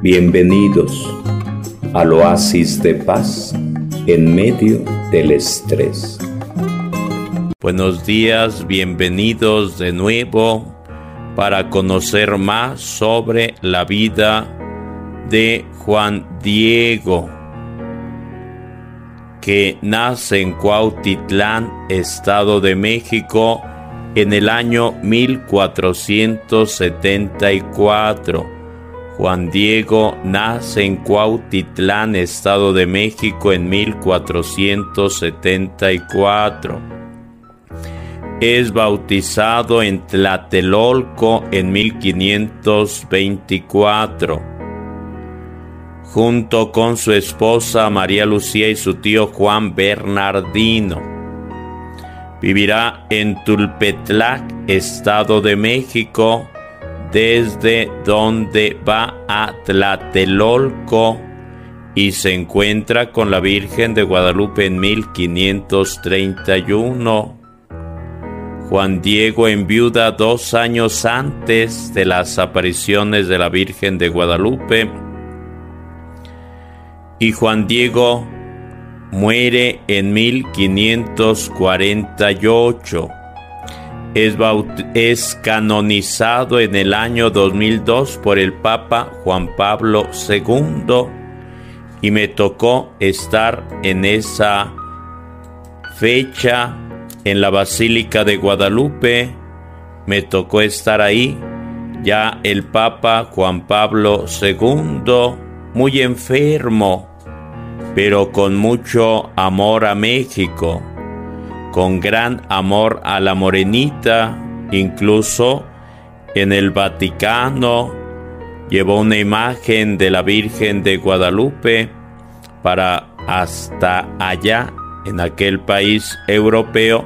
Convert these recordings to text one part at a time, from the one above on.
Bienvenidos al oasis de paz en medio del estrés. Buenos días, bienvenidos de nuevo para conocer más sobre la vida de Juan Diego, que nace en Cuautitlán, Estado de México, en el año 1474. Juan Diego nace en Cuautitlán, Estado de México, en 1474. Es bautizado en Tlatelolco en 1524. Junto con su esposa María Lucía y su tío Juan Bernardino. Vivirá en Tulpetlac, Estado de México, desde donde va a Tlatelolco y se encuentra con la Virgen de Guadalupe en 1531. Juan Diego enviuda dos años antes de las apariciones de la Virgen de Guadalupe y Juan Diego muere en 1548 es, canonizado en el año 2002 por el Papa Juan Pablo II y me tocó estar en esa fecha en la Basílica de Guadalupe. Me tocó estar ahí. Ya el Papa Juan Pablo II, muy enfermo, pero con mucho amor a México con gran amor a la morenita, incluso en el Vaticano llevó una imagen de la Virgen de Guadalupe para hasta allá, en aquel país europeo,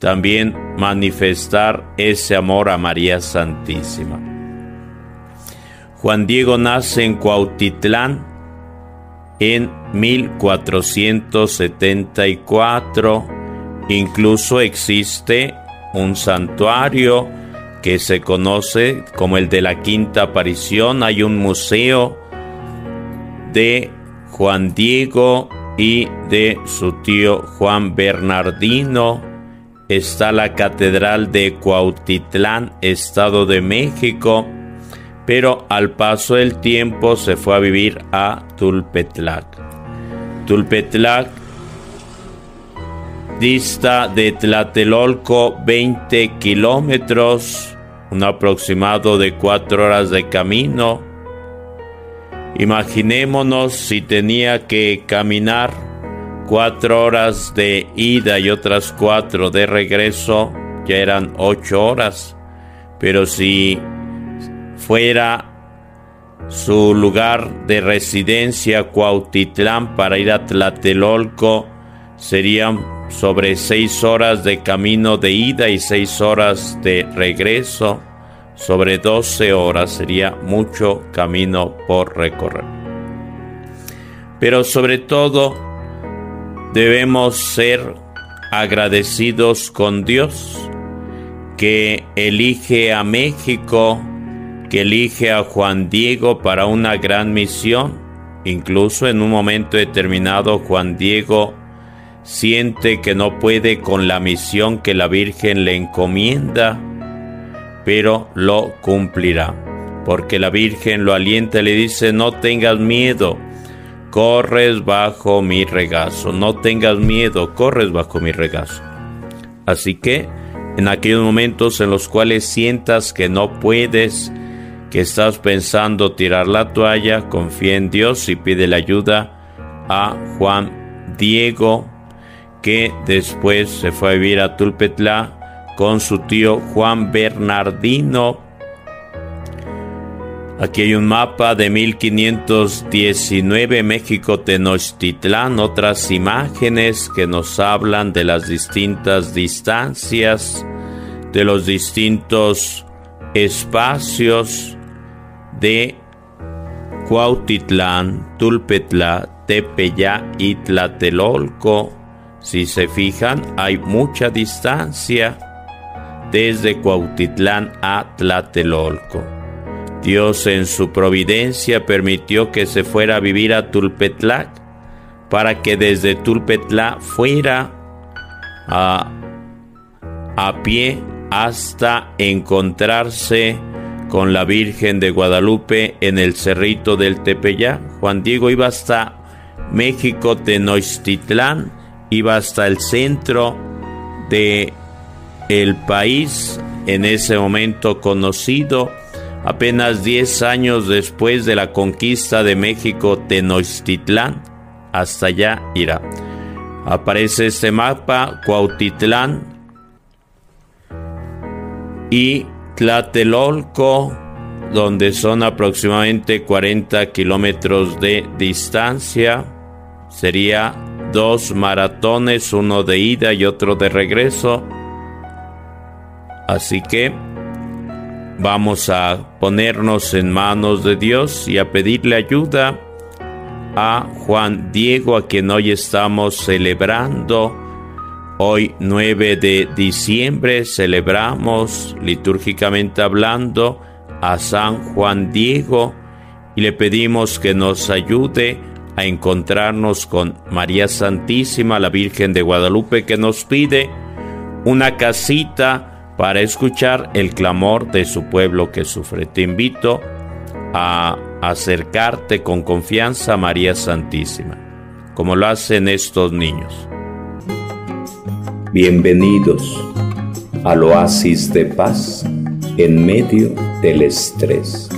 también manifestar ese amor a María Santísima. Juan Diego nace en Cuautitlán en 1474 Incluso existe un santuario que se conoce como el de la Quinta Aparición. Hay un museo de Juan Diego y de su tío Juan Bernardino. Está la Catedral de Cuautitlán, Estado de México, pero al paso del tiempo se fue a vivir a Tulpetlac. Tulpetlac dista de Tlatelolco 20 kilómetros, un aproximado de cuatro horas de camino. Imaginémonos si tenía que caminar cuatro horas de ida y otras cuatro de regreso, ya eran ocho horas. Pero si fuera su lugar de residencia Cuautitlán para ir a Tlatelolco, serían sobre seis horas de camino de ida y seis horas de regreso, sobre doce horas sería mucho camino por recorrer. Pero sobre todo debemos ser agradecidos con Dios que elige a México, que elige a Juan Diego para una gran misión. Incluso en un momento determinado Juan Diego siente que no puede con la misión que la Virgen le encomienda, pero lo cumplirá, porque la Virgen lo alienta y le dice, no tengas miedo, corres bajo mi regazo, no tengas miedo, corres bajo mi regazo. Así que, en aquellos momentos en los cuales sientas que no puedes, que estás pensando tirar la toalla, confía en Dios y pide la ayuda a Juan Diego que después se fue a vivir a Tulpetla con su tío Juan Bernardino. Aquí hay un mapa de 1519 México Tenochtitlán, otras imágenes que nos hablan de las distintas distancias, de los distintos espacios de Cuautitlán, Tulpetla, Tepeya y Tlatelolco si se fijan, hay mucha distancia desde Cuautitlán a Tlatelolco. Dios en su providencia permitió que se fuera a vivir a Tulpetlac para que desde Tulpetlac fuera a, a pie hasta encontrarse con la Virgen de Guadalupe en el cerrito del Tepeyac. Juan Diego iba hasta México, Tenochtitlán, iba hasta el centro de el país en ese momento conocido apenas 10 años después de la conquista de México Tenochtitlán hasta allá irá. Aparece este mapa Cuautitlán y Tlatelolco donde son aproximadamente 40 kilómetros de distancia sería dos maratones uno de ida y otro de regreso Así que vamos a ponernos en manos de Dios y a pedirle ayuda a Juan Diego, a quien hoy estamos celebrando. Hoy 9 de diciembre celebramos litúrgicamente hablando a San Juan Diego y le pedimos que nos ayude a encontrarnos con María Santísima, la Virgen de Guadalupe, que nos pide una casita para escuchar el clamor de su pueblo que sufre. Te invito a acercarte con confianza a María Santísima, como lo hacen estos niños. Bienvenidos al oasis de paz en medio del estrés.